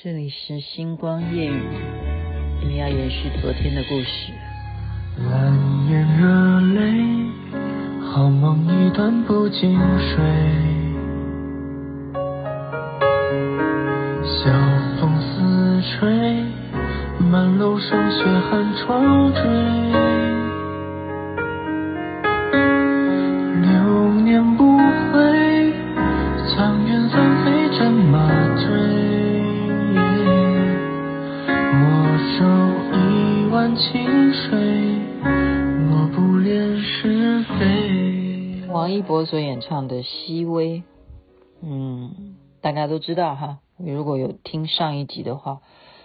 这里是星光夜语，我们要延续昨天的故事。蓝眼热泪，好梦一段不经睡。晓风似吹，满楼霜雪寒窗坠。所演唱的《熹微》，嗯，大家都知道哈。如果有听上一集的话，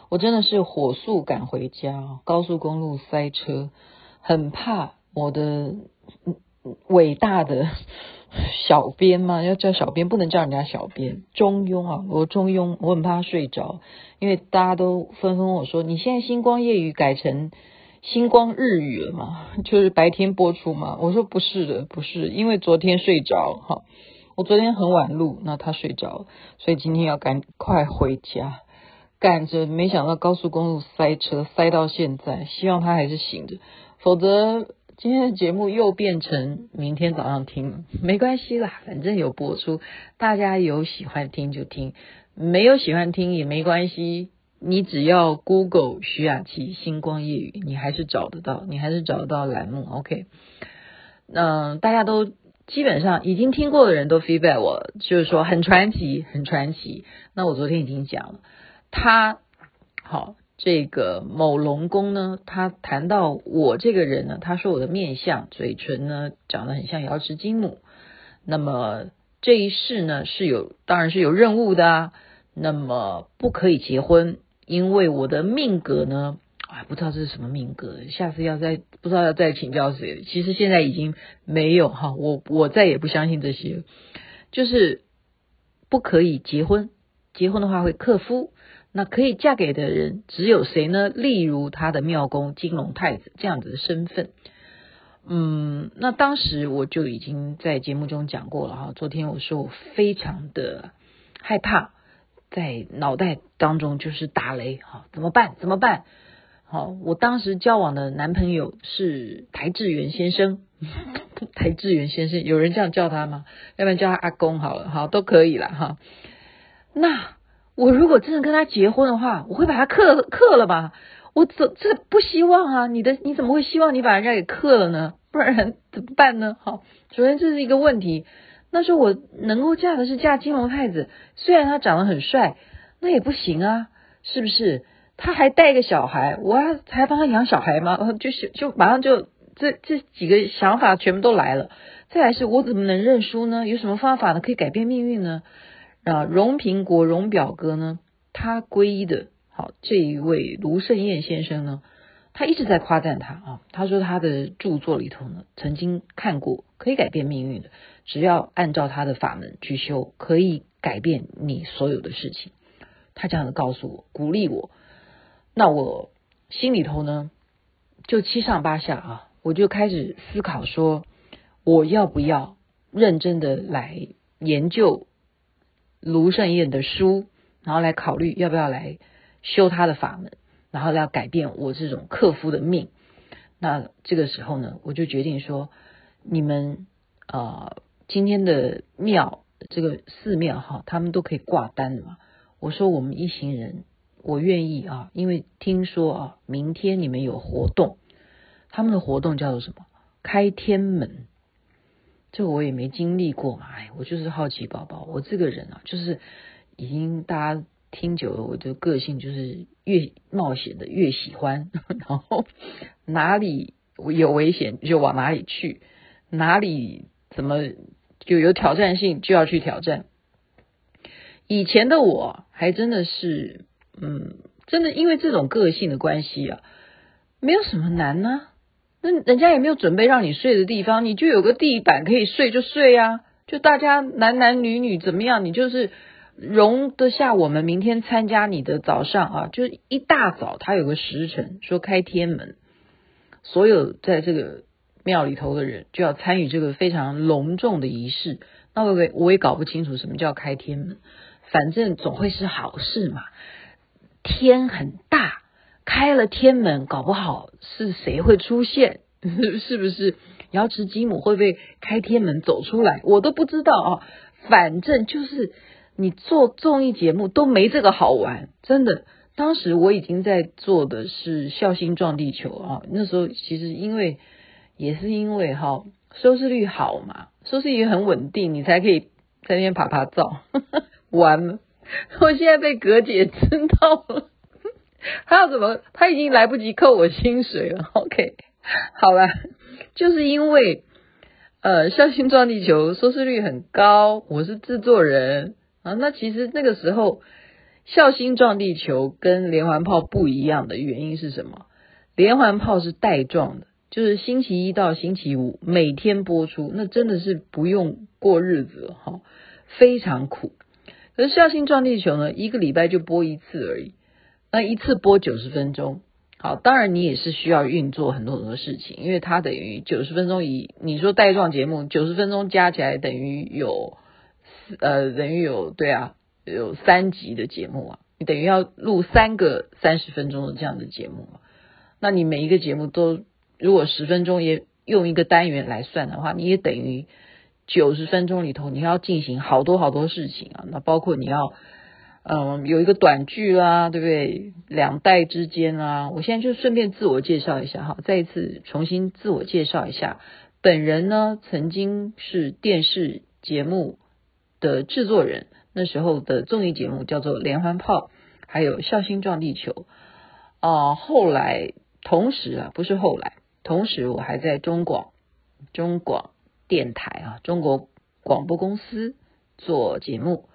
我真的是火速赶回家，高速公路塞车，很怕我的伟大的 小编嘛，要叫小编，不能叫人家小编，中庸啊，我中庸，我很怕睡着，因为大家都纷纷问我说，你现在星光夜语改成。星光日语了嘛，就是白天播出嘛。我说不是的，不是，因为昨天睡着哈，我昨天很晚录，那他睡着，所以今天要赶快回家，赶着，没想到高速公路塞车，塞到现在，希望他还是醒着，否则今天的节目又变成明天早上听了，没关系啦，反正有播出，大家有喜欢听就听，没有喜欢听也没关系。你只要 Google 徐雅琪星光夜雨，你还是找得到，你还是找得到栏目。OK，嗯，大家都基本上已经听过的人都 feedback 我，就是说很传奇，很传奇。那我昨天已经讲了，他好这个某龙宫呢，他谈到我这个人呢，他说我的面相、嘴唇呢长得很像瑶池金母。那么这一世呢是有，当然是有任务的。那么不可以结婚。因为我的命格呢，啊，不知道这是什么命格，下次要再不知道要再请教谁。其实现在已经没有哈，我我再也不相信这些，就是不可以结婚，结婚的话会克夫。那可以嫁给的人只有谁呢？例如他的庙公金龙太子这样子的身份。嗯，那当时我就已经在节目中讲过了哈。昨天我说我非常的害怕。在脑袋当中就是打雷，好，怎么办？怎么办？好，我当时交往的男朋友是台志远先生，台志远先生，有人这样叫他吗？要不然叫他阿公好了，好，都可以了哈。那我如果真的跟他结婚的话，我会把他克克了吧？我怎这不希望啊？你的你怎么会希望你把人家给克了呢？不然怎么办呢？好，首先这是一个问题。那时候我能够嫁的是嫁金龙太子，虽然他长得很帅，那也不行啊，是不是？他还带个小孩，我还还帮他养小孩吗？就是就马上就这这几个想法全部都来了。再来是我怎么能认输呢？有什么方法呢？可以改变命运呢？啊，荣平国荣表哥呢？他皈依的好这一位卢胜彦先生呢？他一直在夸赞他啊，他说他的著作里头呢，曾经看过可以改变命运的。只要按照他的法门去修，可以改变你所有的事情。他这样子告诉我，鼓励我。那我心里头呢，就七上八下啊，我就开始思考说，我要不要认真的来研究卢胜彦的书，然后来考虑要不要来修他的法门，然后要改变我这种克夫的命。那这个时候呢，我就决定说，你们呃。今天的庙，这个寺庙哈，他们都可以挂单的嘛。我说我们一行人，我愿意啊，因为听说啊，明天你们有活动，他们的活动叫做什么？开天门。这我也没经历过嘛，哎，我就是好奇宝宝。我这个人啊，就是已经大家听久了，我的个性就是越冒险的越喜欢，然后哪里有危险就往哪里去，哪里。怎么就有挑战性就要去挑战？以前的我还真的是，嗯，真的因为这种个性的关系啊，没有什么难呢、那人家也没有准备让你睡的地方，你就有个地板可以睡就睡、啊。就大家男男女女怎么样，你就是容得下我们明天参加你的早上啊，就一大早他有个时辰说开天门，所有在这个。庙里头的人就要参与这个非常隆重的仪式，那我也我也搞不清楚什么叫开天门，反正总会是好事嘛。天很大，开了天门，搞不好是谁会出现？是不是瑶池金母会不会开天门走出来？我都不知道啊。反正就是你做综艺节目都没这个好玩，真的。当时我已经在做的是《孝心撞地球》啊，那时候其实因为也是因为哈收视率好嘛，收视率很稳定，你才可以在那边趴趴走。完了，我现在被葛姐知道了，他要怎么？他已经来不及扣我薪水了。OK，好了，就是因为呃《孝心撞地球》收视率很高，我是制作人啊。那其实那个时候。孝心撞地球跟连环炮不一样的原因是什么？连环炮是带状的，就是星期一到星期五每天播出，那真的是不用过日子哈，非常苦。可是笑星撞地球呢，一个礼拜就播一次而已，那一次播九十分钟。好，当然你也是需要运作很多很多事情，因为它等于九十分钟以你说带状节目，九十分钟加起来等于有呃等于有对啊。有三集的节目啊，你等于要录三个三十分钟的这样的节目，那你每一个节目都如果十分钟也用一个单元来算的话，你也等于九十分钟里头你要进行好多好多事情啊，那包括你要嗯有一个短剧啊，对不对？两代之间啊，我现在就顺便自我介绍一下哈，再一次重新自我介绍一下，本人呢曾经是电视节目的制作人。那时候的综艺节目叫做《连环炮》，还有《笑星撞地球》啊、后来，同时啊，不是后来，同时我还在中广、中广电台啊，中国广播公司做节目。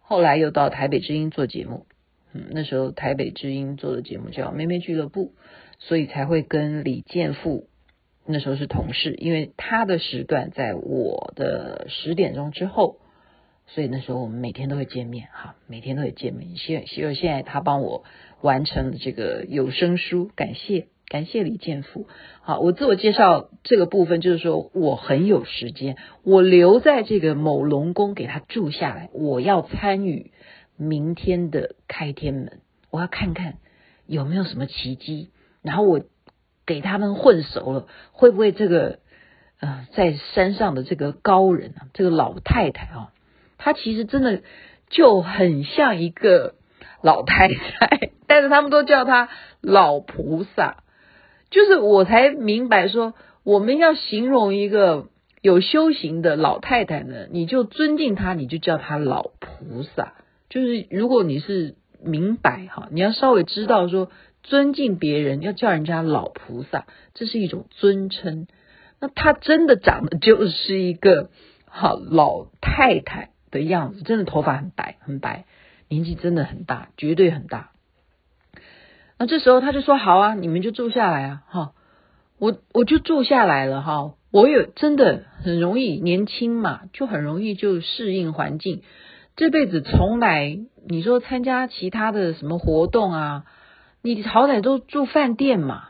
后来又到台北之音做节目。嗯，那时候台北之音做的节目叫《妹妹俱乐部》，所以才会跟李健富那时候是同事，因为他的时段在我的十点钟之后。所以那时候我们每天都会见面，哈，每天都会见面。现现现在他帮我完成这个有声书，感谢感谢李建富。好，我自我介绍这个部分就是说我很有时间，我留在这个某龙宫给他住下来，我要参与明天的开天门，我要看看有没有什么奇迹。然后我给他们混熟了，会不会这个呃在山上的这个高人啊，这个老太太啊。她其实真的就很像一个老太太，但是他们都叫她老菩萨。就是我才明白说，我们要形容一个有修行的老太太呢，你就尊敬她，你就叫她老菩萨。就是如果你是明白哈，你要稍微知道说，尊敬别人要叫人家老菩萨，这是一种尊称。那她真的长得就是一个好老太太。的样子真的头发很白很白，年纪真的很大，绝对很大。那这时候他就说：“好啊，你们就住下来啊，哈，我我就住下来了哈。我有真的很容易，年轻嘛，就很容易就适应环境。这辈子从来你说参加其他的什么活动啊，你好歹都住饭店嘛。”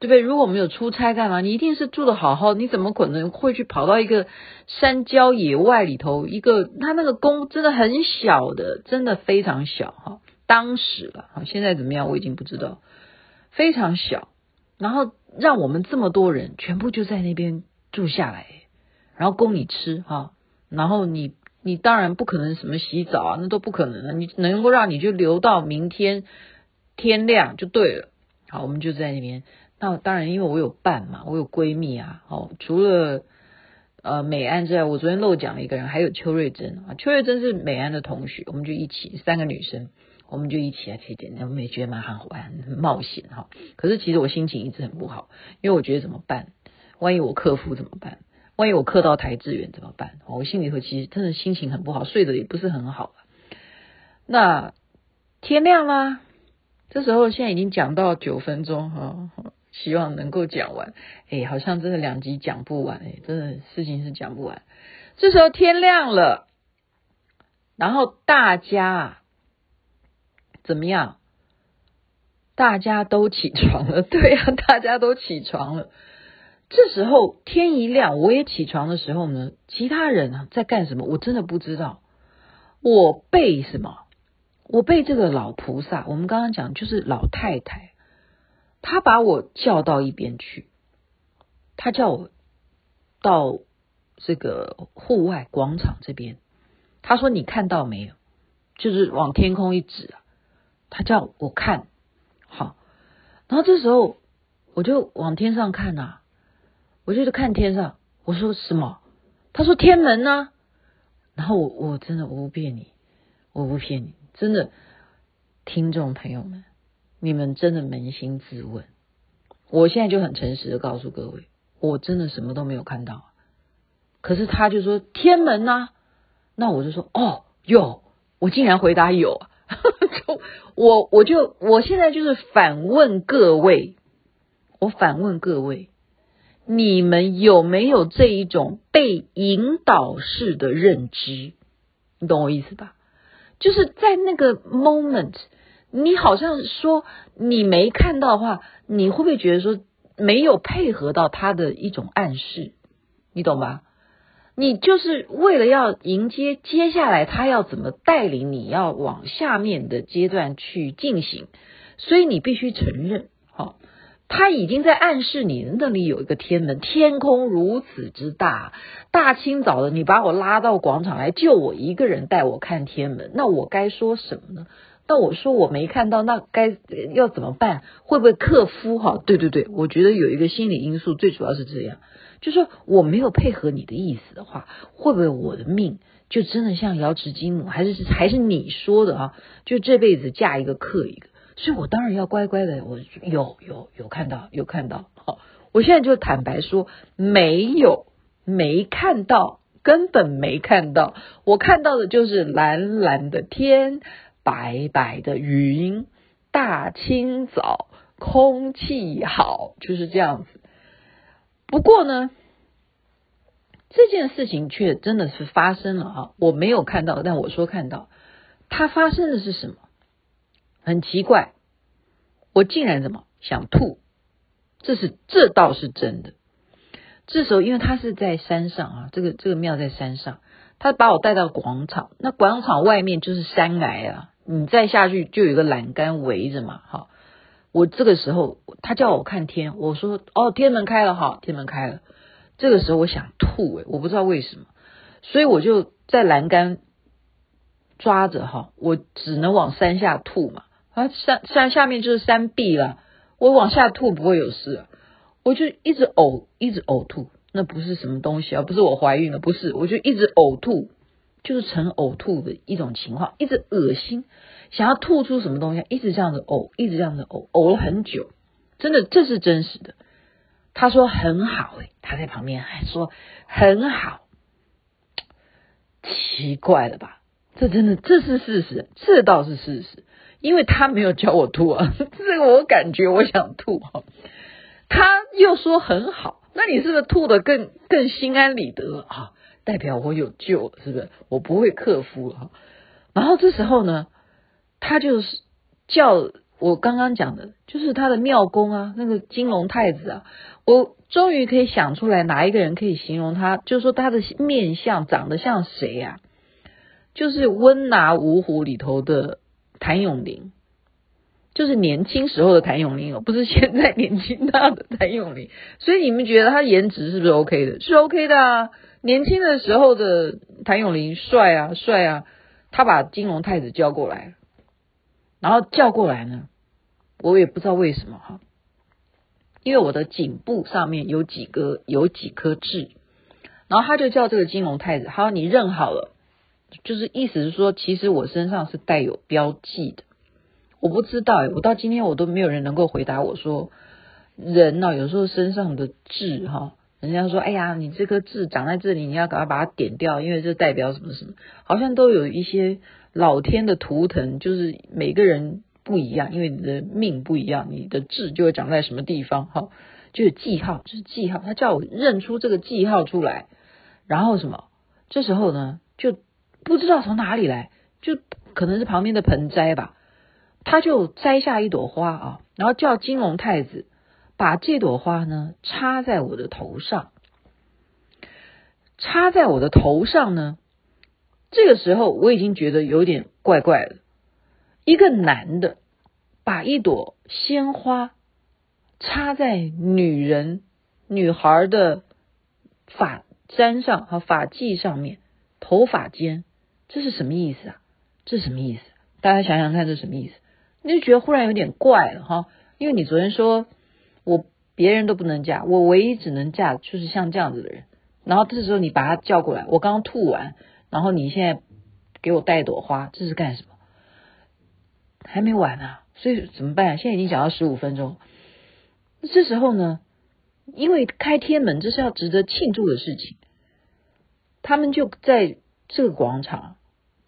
对不对？如果我们有出差干嘛？你一定是住的好好，你怎么可能会去跑到一个山郊野外里头？一个他那个宫真的很小的，真的非常小哈。当时了啊，现在怎么样？我已经不知道，非常小。然后让我们这么多人全部就在那边住下来，然后供你吃哈。然后你你当然不可能什么洗澡啊，那都不可能的。你能够让你就留到明天天亮就对了。好，我们就在那边。那当然，因为我有伴嘛，我有闺蜜啊。哦，除了呃美安之外，我昨天漏讲了一个人，还有邱瑞珍啊。邱瑞珍是美安的同学，我们就一起三个女生，我们就一起来体检，我们也觉得蛮好玩，很冒险哈。可是其实我心情一直很不好，因为我觉得怎么办？万一我克服怎么办？万一我克到邰智源怎么办？我心里头其实真的心情很不好，睡得也不是很好。那天亮啦，这时候现在已经讲到九分钟哈。希望能够讲完，哎，好像真的两集讲不完，哎，真的事情是讲不完。这时候天亮了，然后大家怎么样？大家都起床了，对呀，大家都起床了。这时候天一亮，我也起床的时候呢，其他人啊在干什么？我真的不知道。我被什么？我被这个老菩萨，我们刚刚讲就是老太太，她把我叫到一边去，她叫我到这个户外广场这边，她说：“你看到没有？就是往天空一指啊。”他叫我看，好，然后这时候我就往天上看呐，我就看天上，我说什么？他说天门呢。然后我我真的我不骗你，我不骗你。真的，听众朋友们，你们真的扪心自问。我现在就很诚实的告诉各位，我真的什么都没有看到。可是他就说天门呐，那我就说哦有，我竟然回答有。就我我就我现在就是反问各位，我反问各位，你们有没有这一种被引导式的认知？你懂我意思吧？就是在那个 moment，你好像说你没看到的话，你会不会觉得说没有配合到他的一种暗示？你懂吧？你就是为了要迎接接下来他要怎么带领你要往下面的阶段去进行，所以你必须承认，好。他已经在暗示你那里有一个天门，天空如此之大，大清早的你把我拉到广场来，就我一个人带我看天门，那我该说什么呢？那我说我没看到，那该要怎么办？会不会克夫？哈，对对对，我觉得有一个心理因素，最主要是这样，就是我没有配合你的意思的话，会不会我的命就真的像瑶池金母，还是还是你说的啊？就这辈子嫁一个克一个？所以我当然要乖乖的，我有有有看到有看到，好，我现在就坦白说，没有没看到，根本没看到，我看到的就是蓝蓝的天，白白的云，大清早，空气好，就是这样子。不过呢，这件事情却真的是发生了啊！我没有看到，但我说看到，它发生的是什么？很奇怪，我竟然怎么想吐？这是这倒是真的。这时候，因为他是在山上啊，这个这个庙在山上，他把我带到广场，那广场外面就是山崖啊，你再下去就有一个栏杆围着嘛。好，我这个时候他叫我看天，我说哦，天门开了，哈，天门开了。这个时候我想吐诶，我不知道为什么，所以我就在栏杆抓着哈，我只能往山下吐嘛。啊，山山下面就是山壁了，我往下吐不会有事，我就一直呕，一直呕吐，那不是什么东西啊，不是我怀孕了，不是，我就一直呕吐，就是成呕吐的一种情况，一直恶心，想要吐出什么东西，一直这样子呕，一直这样子呕，呕了很久，真的，这是真实的。他说很好，诶，他在旁边还说很好，奇怪了吧？这真的，这是事实，这倒是事实。因为他没有叫我吐啊，这个我感觉我想吐哈。他又说很好，那你是不是吐的更更心安理得啊？代表我有救了，是不是？我不会克服了。然后这时候呢，他就是叫我刚刚讲的，就是他的庙公啊，那个金龙太子啊，我终于可以想出来哪一个人可以形容他，就是说他的面相长得像谁呀？就是温拿五虎里头的。谭咏麟就是年轻时候的谭咏麟哦，不是现在年轻大的谭咏麟。所以你们觉得他颜值是不是 OK 的？是 OK 的啊。年轻的时候的谭咏麟帅啊，帅啊。他把金龙太子叫过来，然后叫过来呢，我也不知道为什么哈，因为我的颈部上面有几个有几颗痣，然后他就叫这个金龙太子，好，你认好了。就是意思是说，其实我身上是带有标记的，我不知道，我到今天我都没有人能够回答我说，人呢、有时候身上的痣哈，人家说哎呀，你这颗痣长在这里，你要赶快把它点掉，因为这代表什么什么，好像都有一些老天的图腾，就是每个人不一样，因为你的命不一样，你的痣就会长在什么地方哈，就有记号，就是记号，他叫我认出这个记号出来，然后什么，这时候呢就。不知道从哪里来，就可能是旁边的盆栽吧，他就摘下一朵花啊，然后叫金龙太子把这朵花呢插在我的头上，插在我的头上呢，这个时候我已经觉得有点怪怪的，一个男的把一朵鲜花插在女人、女孩的发簪上和发髻上面、头发间，这是什么意思啊？这是什么意思？大家想想看，这是什么意思？你就觉得忽然有点怪了哈，因为你昨天说我别人都不能嫁，我唯一只能嫁就是像这样子的人。然后这时候你把他叫过来，我刚吐完，然后你现在给我带朵花，这是干什么？还没完啊，所以怎么办？现在已经讲到十五分钟，这时候呢，因为开天门，这是要值得庆祝的事情，他们就在这个广场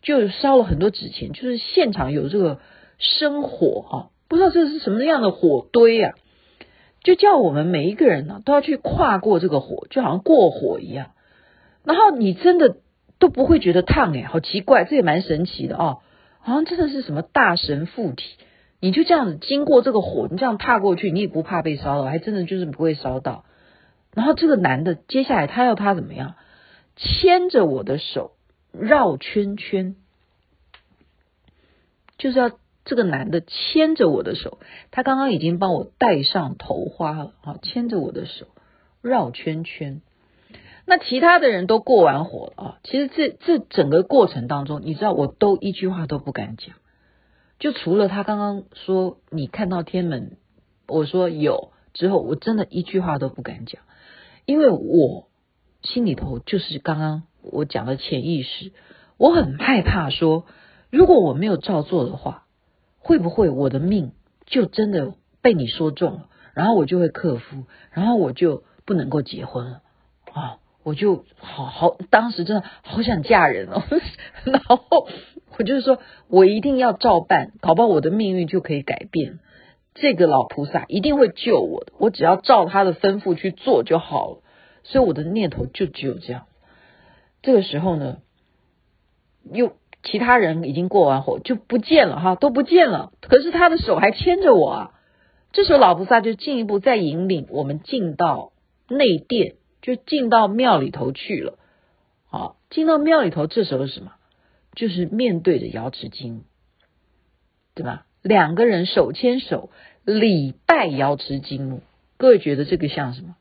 就烧了很多纸钱，就是现场有这个生火啊，不知道这是什么样的火堆啊，就叫我们每一个人呢都要去跨过这个火，就好像过火一样，然后你真的都不会觉得烫诶，好奇怪，这也蛮神奇的哦。好像真的是什么大神附体，你就这样子经过这个火，你这样踏过去，你也不怕被烧到，还真的就是不会烧到。然后这个男的接下来他要他怎么样？牵着我的手绕圈圈，就是要这个男的牵着我的手，他刚刚已经帮我戴上头花了啊，牵着我的手绕圈圈。那其他的人都过完火了啊！其实这这整个过程当中，你知道我都一句话都不敢讲，就除了他刚刚说你看到天门，我说有之后，我真的一句话都不敢讲，因为我心里头就是刚刚我讲的潜意识，我很害怕说，如果我没有照做的话，会不会我的命就真的被你说中了，然后我就会克夫，然后我就不能够结婚了啊！我就好好，当时真的好想嫁人哦，然后我就是说我一定要照办，搞不好我的命运就可以改变。这个老菩萨一定会救我的，我只要照他的吩咐去做就好了。所以我的念头就只有这样。这个时候呢，又其他人已经过完火就不见了哈，都不见了。可是他的手还牵着我啊。这时候老菩萨就进一步再引领我们进到内殿。就进到庙里头去了，好，进到庙里头，这时候是什么？就是面对着瑶池金，对吧？两个人手牵手礼拜瑶池金，各位觉得这个像什么？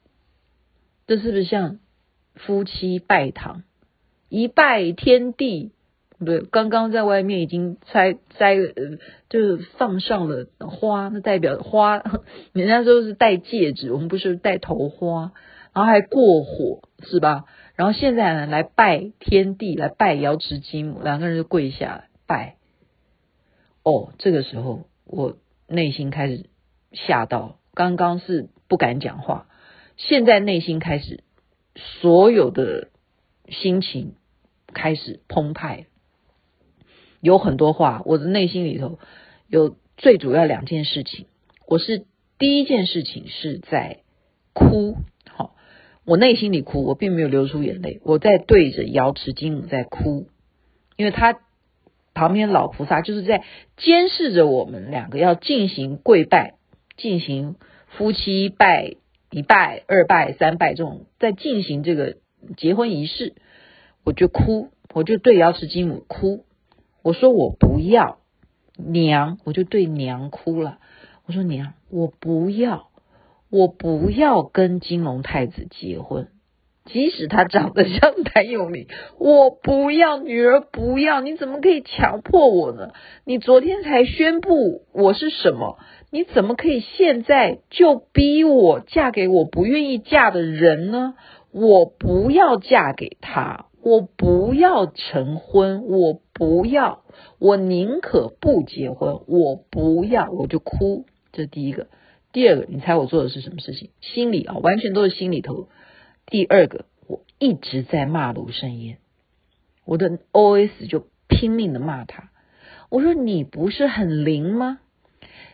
这是不是像夫妻拜堂？一拜天地，对，刚刚在外面已经摘摘呃，就是放上了花，那代表花，人家说是戴戒指，我们不是戴头花。然后还过火是吧？然后现在呢，来拜天地，来拜瑶池金母，两个人就跪下拜。哦，这个时候我内心开始吓到，刚刚是不敢讲话，现在内心开始所有的心情开始澎湃，有很多话，我的内心里头有最主要两件事情，我是第一件事情是在哭。我内心里哭，我并没有流出眼泪，我在对着瑶池金母在哭，因为他旁边老菩萨就是在监视着我们两个要进行跪拜，进行夫妻拜一拜、二拜、三拜这种，在进行这个结婚仪式，我就哭，我就对瑶池金母哭，我说我不要娘，我就对娘哭了，我说娘，我不要。我不要跟金龙太子结婚，即使他长得像谭咏麟，我不要女儿，不要，你怎么可以强迫我呢？你昨天才宣布我是什么，你怎么可以现在就逼我嫁给我不愿意嫁的人呢？我不要嫁给他，我不要成婚，我不要，我宁可不结婚，我不要，我就哭，这是第一个。第二个，你猜我做的是什么事情？心里啊，完全都是心里头。第二个，我一直在骂卢胜彦，我的 OS 就拼命的骂他。我说你不是很灵吗？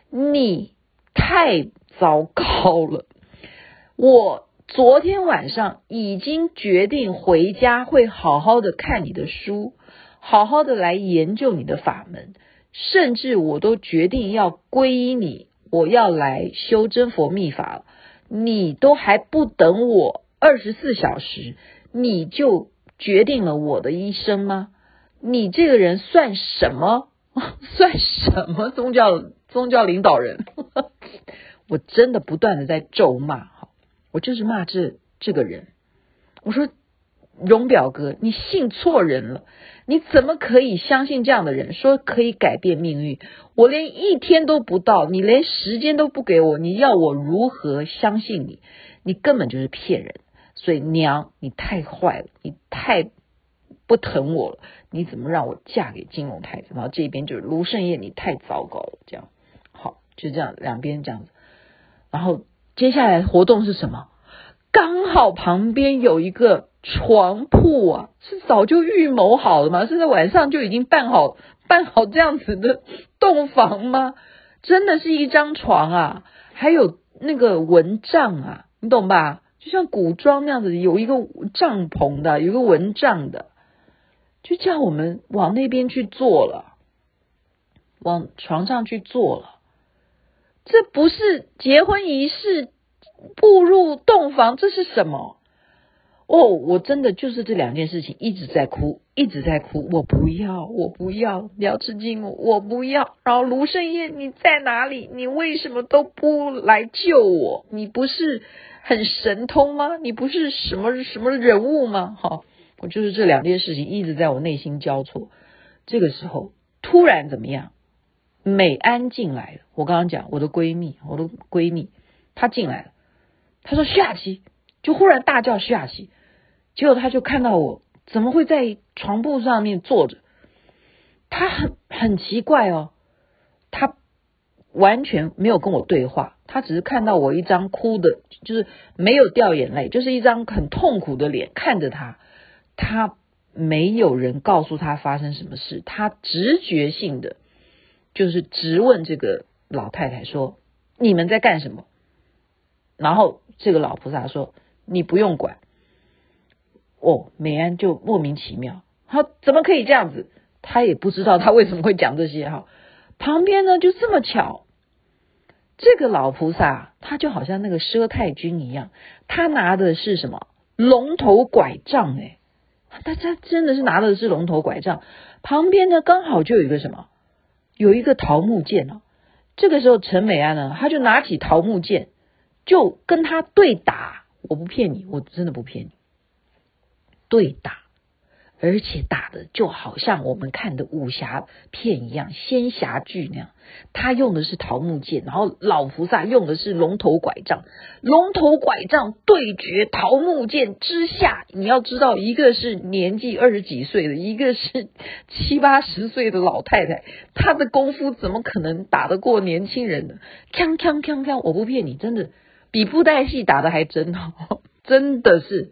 你太糟糕了！我昨天晚上已经决定回家会好好的看你的书，好好的来研究你的法门，甚至我都决定要皈依你。我要来修真佛密法了，你都还不等我二十四小时，你就决定了我的一生吗？你这个人算什么？算什么宗教宗教领导人？我真的不断的在咒骂哈，我就是骂这这个人。我说荣表哥，你信错人了，你怎么可以相信这样的人？说可以改变命运，我连一天都不到，你连时间都不给我，你要我如何相信你？你根本就是骗人。所以娘，你太坏了，你太不疼我了，你怎么让我嫁给金龙太子？然后这边就是卢胜业，你太糟糕了，这样好，就这样两边这样子。然后接下来活动是什么？刚好旁边有一个床铺啊，是早就预谋好了吗？是在晚上就已经办好办好这样子的洞房吗？真的是一张床啊，还有那个蚊帐啊，你懂吧？就像古装那样子，有一个帐篷的，有一个蚊帐的，就叫我们往那边去坐了，往床上去坐了。这不是结婚仪式，步入洞房，这是什么？哦，我真的就是这两件事情一直在哭，一直在哭。我不要，我不要，辽池金龙，我不要。然后卢胜彦，你在哪里？你为什么都不来救我？你不是？很神通吗？你不是什么什么人物吗？哈，我就是这两件事情一直在我内心交错。这个时候突然怎么样？美安进来了。我刚刚讲我的闺蜜，我的闺蜜，她进来了。她说：“徐雅琪，就忽然大叫徐雅琪。”结果他就看到我怎么会在床铺上面坐着？他很很奇怪哦，他。完全没有跟我对话，他只是看到我一张哭的，就是没有掉眼泪，就是一张很痛苦的脸看着他。他没有人告诉他发生什么事，他直觉性的就是直问这个老太太说：“你们在干什么？”然后这个老菩萨说：“你不用管。”哦，美安就莫名其妙，他怎么可以这样子？他也不知道他为什么会讲这些哈。旁边呢，就这么巧，这个老菩萨他就好像那个佘太君一样，他拿的是什么龙头拐杖？哎，他他真的是拿的是龙头拐杖。旁边呢，刚好就有一个什么，有一个桃木剑啊。这个时候，陈美安呢，他就拿起桃木剑，就跟他对打。我不骗你，我真的不骗你，对打。而且打的就好像我们看的武侠片一样，仙侠剧那样。他用的是桃木剑，然后老菩萨用的是龙头拐杖。龙头拐杖对决桃木剑之下，你要知道，一个是年纪二十几岁的，一个是七八十岁的老太太，她的功夫怎么可能打得过年轻人呢？锵锵锵锵！我不骗你，真的比布袋戏打得还真好，真的是。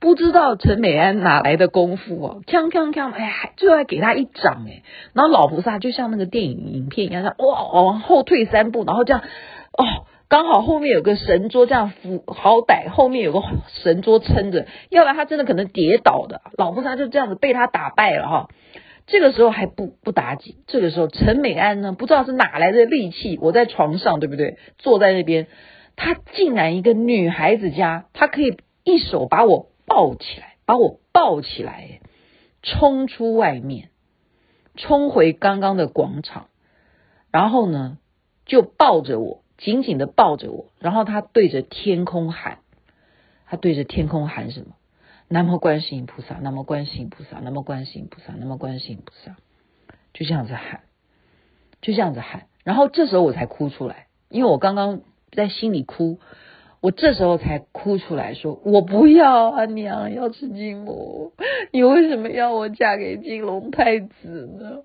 不知道陈美安哪来的功夫哦，锵锵锵，哎，还最后还给他一掌哎，然后老菩萨就像那个电影影片一样，哇，往后退三步，然后这样，哦，刚好后面有个神桌这样扶，好歹后面有个神桌撑着，要不然他真的可能跌倒的。老菩萨就这样子被他打败了哈，这个时候还不不打紧，这个时候陈美安呢，不知道是哪来的力气，我在床上对不对？坐在那边，他竟然一个女孩子家，他可以一手把我。抱起来，把我抱起来，冲出外面，冲回刚刚的广场，然后呢，就抱着我，紧紧的抱着我，然后他对着天空喊，他对着天空喊什么？南无观世音菩萨，南无观世音菩萨，南无观世音菩萨，南无观世音菩萨，就这样子喊，就这样子喊，然后这时候我才哭出来，因为我刚刚在心里哭。我这时候才哭出来说：“我不要啊，娘，要吃金母，你为什么要我嫁给金龙太子呢？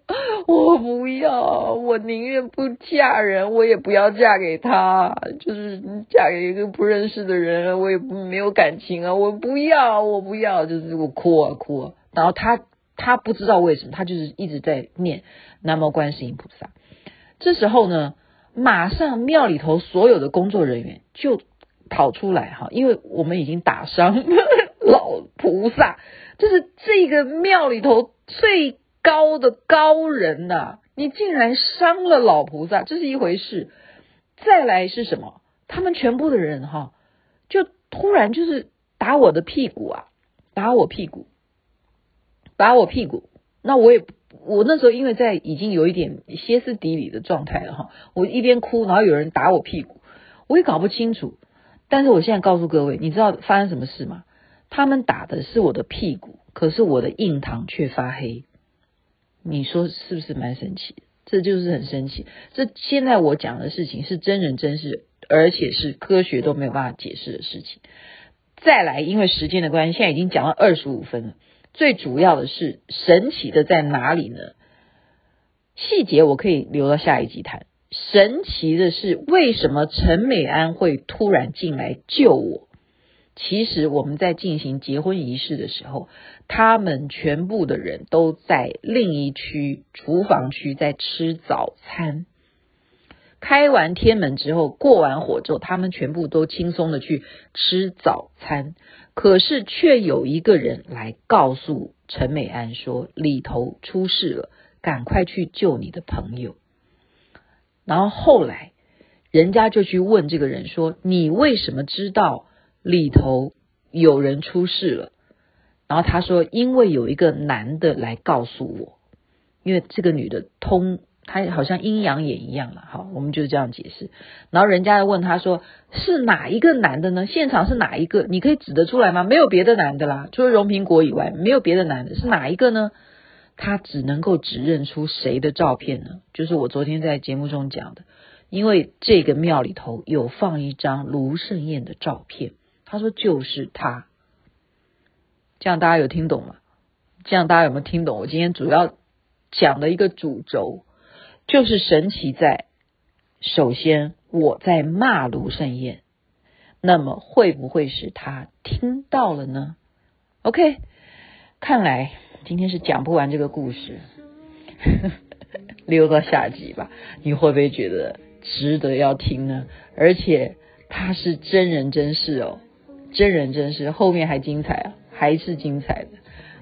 我不要，我宁愿不嫁人，我也不要嫁给他，就是嫁给一个不认识的人，我也没有感情啊，我不要，我不要，就是我哭啊哭啊。然后他他不知道为什么，他就是一直在念南无观世音菩萨。这时候呢，马上庙里头所有的工作人员就。跑出来哈，因为我们已经打伤 老菩萨，就是这个庙里头最高的高人呐！你竟然伤了老菩萨，这是一回事。再来是什么？他们全部的人哈，就突然就是打我的屁股啊，打我屁股，打我屁股。那我也我那时候因为在已经有一点歇斯底里的状态了哈，我一边哭，然后有人打我屁股，我也搞不清楚。但是我现在告诉各位，你知道发生什么事吗？他们打的是我的屁股，可是我的印堂却发黑。你说是不是蛮神奇？这就是很神奇。这现在我讲的事情是真人真事，而且是科学都没有办法解释的事情。再来，因为时间的关系，现在已经讲到二十五分了。最主要的是神奇的在哪里呢？细节我可以留到下一集谈。神奇的是，为什么陈美安会突然进来救我？其实我们在进行结婚仪式的时候，他们全部的人都在另一区厨房区在吃早餐。开完天门之后，过完火之后，他们全部都轻松的去吃早餐。可是却有一个人来告诉陈美安说，里头出事了，赶快去救你的朋友。然后后来，人家就去问这个人说，你为什么知道里头有人出事了？然后他说，因为有一个男的来告诉我，因为这个女的通。她好像阴阳眼一样了，好，我们就这样解释。然后人家问他说：“是哪一个男的呢？现场是哪一个？你可以指得出来吗？”没有别的男的啦，除了荣平国以外，没有别的男的，是哪一个呢？他只能够指认出谁的照片呢？就是我昨天在节目中讲的，因为这个庙里头有放一张卢胜彦的照片，他说就是他。这样大家有听懂吗？这样大家有没有听懂？我今天主要讲的一个主轴。就是神奇在，首先我在骂卢胜彦，那么会不会是他听到了呢？OK，看来今天是讲不完这个故事，留到下集吧。你会不会觉得值得要听呢？而且它是真人真事哦，真人真事，后面还精彩啊，还是精彩的。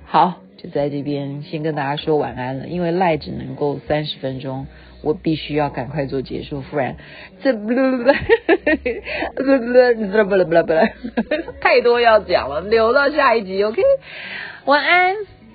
好。就在这边先跟大家说晚安了，因为赖只能够三十分钟，我必须要赶快做结束，不然这 不不不不不不不太多要讲了，留到下一集。OK，晚安，